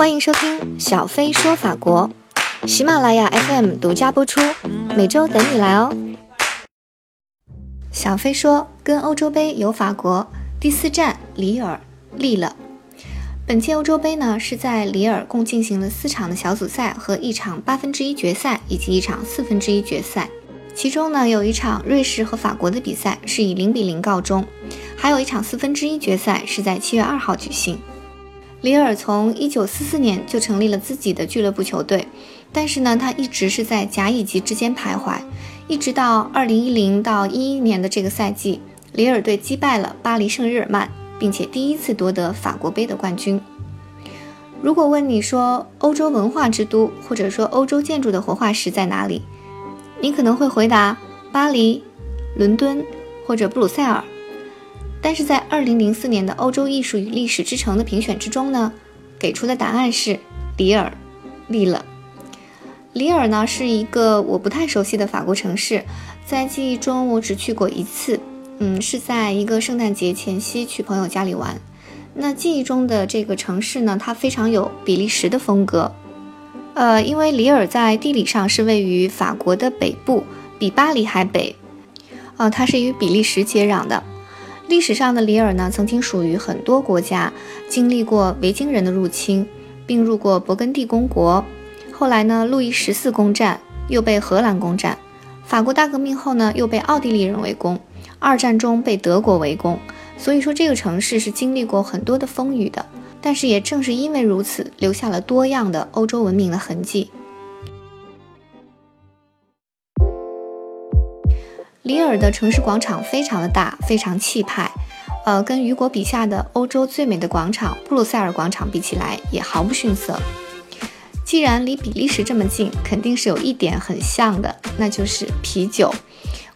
欢迎收听小飞说法国，喜马拉雅 FM 独家播出，每周等你来哦。小飞说跟欧洲杯游法国，第四站里尔利了。本届欧洲杯呢是在里尔共进行了四场的小组赛和一场八分之一决赛以及一场四分之一决赛，其中呢有一场瑞士和法国的比赛是以零比零告终，还有一场四分之一决赛是在七月二号举行。里尔从一九四四年就成立了自己的俱乐部球队，但是呢，他一直是在甲乙级之间徘徊，一直到二零一零到一一年的这个赛季，里尔队击败了巴黎圣日耳曼，并且第一次夺得法国杯的冠军。如果问你说欧洲文化之都或者说欧洲建筑的活化石在哪里，你可能会回答巴黎、伦敦或者布鲁塞尔。但是在二零零四年的欧洲艺术与历史之城的评选之中呢，给出的答案是里尔，利了。里尔呢是一个我不太熟悉的法国城市，在记忆中我只去过一次，嗯，是在一个圣诞节前夕去朋友家里玩。那记忆中的这个城市呢，它非常有比利时的风格，呃，因为里尔在地理上是位于法国的北部，比巴黎还北，呃，它是与比利时接壤的。历史上的里尔呢，曾经属于很多国家，经历过维京人的入侵，并入过勃艮第公国。后来呢，路易十四攻占，又被荷兰攻占。法国大革命后呢，又被奥地利人围攻。二战中被德国围攻。所以说，这个城市是经历过很多的风雨的。但是也正是因为如此，留下了多样的欧洲文明的痕迹。里尔的城市广场非常的大，非常气派，呃，跟雨果笔下的欧洲最美的广场布鲁塞尔广场比起来，也毫不逊色。既然离比利时这么近，肯定是有一点很像的，那就是啤酒。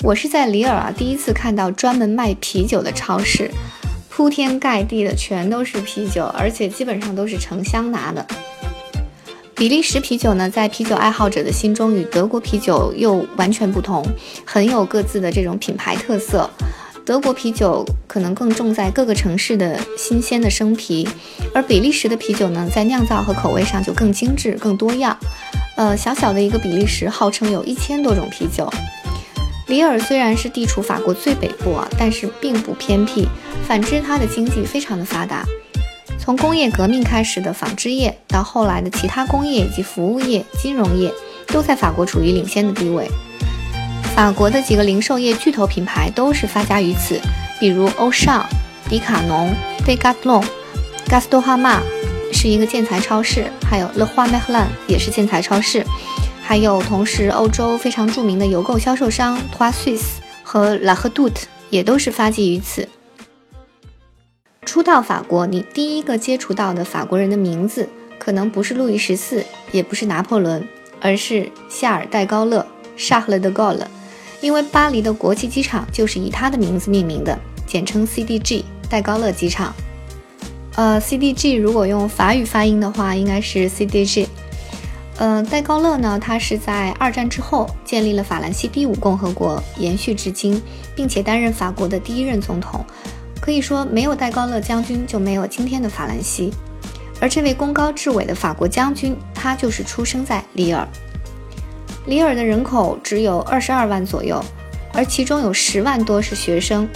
我是在里尔啊，第一次看到专门卖啤酒的超市，铺天盖地的全都是啤酒，而且基本上都是成箱拿的。比利时啤酒呢，在啤酒爱好者的心中与德国啤酒又完全不同，很有各自的这种品牌特色。德国啤酒可能更重在各个城市的新鲜的生啤，而比利时的啤酒呢，在酿造和口味上就更精致、更多样。呃，小小的一个比利时，号称有一千多种啤酒。里尔虽然是地处法国最北部啊，但是并不偏僻，反之它的经济非常的发达。从工业革命开始的纺织业，到后来的其他工业以及服务业、金融业，都在法国处于领先的地位。法国的几个零售业巨头品牌都是发家于此，比如欧尚、迪卡侬、贝加特隆、g a s t o h a m a 是一个建材超市，还有 Le Roi Merlin 也是建材超市，还有同时欧洲非常著名的邮购销售商 t o i s s 和 La Redoute 也都是发迹于此。初到法国，你第一个接触到的法国人的名字，可能不是路易十四，也不是拿破仑，而是夏尔·戴高乐 c h a r l e de Gaulle），因为巴黎的国际机场就是以他的名字命名的，简称 CDG 戴高乐机场。呃，CDG 如果用法语发音的话，应该是 CDG。呃，戴高乐呢，他是在二战之后建立了法兰西第五共和国，延续至今，并且担任法国的第一任总统。可以说，没有戴高乐将军，就没有今天的法兰西。而这位功高至伟的法国将军，他就是出生在里尔。里尔的人口只有二十二万左右，而其中有十万多是学生。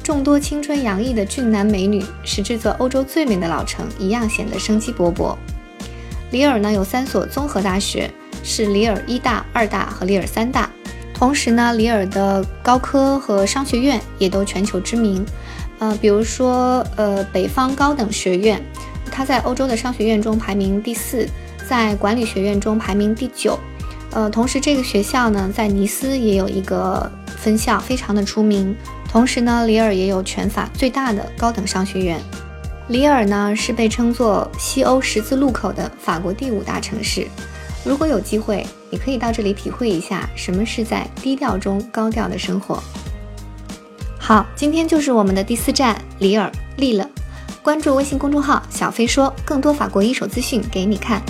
众多青春洋溢的俊男美女，使这座欧洲最美的老城一样显得生机勃勃。里尔呢有三所综合大学，是里尔一大、二大和里尔三大。同时呢，里尔的高科和商学院也都全球知名。呃，比如说，呃，北方高等学院，它在欧洲的商学院中排名第四，在管理学院中排名第九。呃，同时这个学校呢，在尼斯也有一个分校，非常的出名。同时呢，里尔也有全法最大的高等商学院。里尔呢，是被称作西欧十字路口的法国第五大城市。如果有机会，你可以到这里体会一下什么是在低调中高调的生活。好，今天就是我们的第四站里尔利了。关注微信公众号“小飞说”，更多法国一手资讯给你看。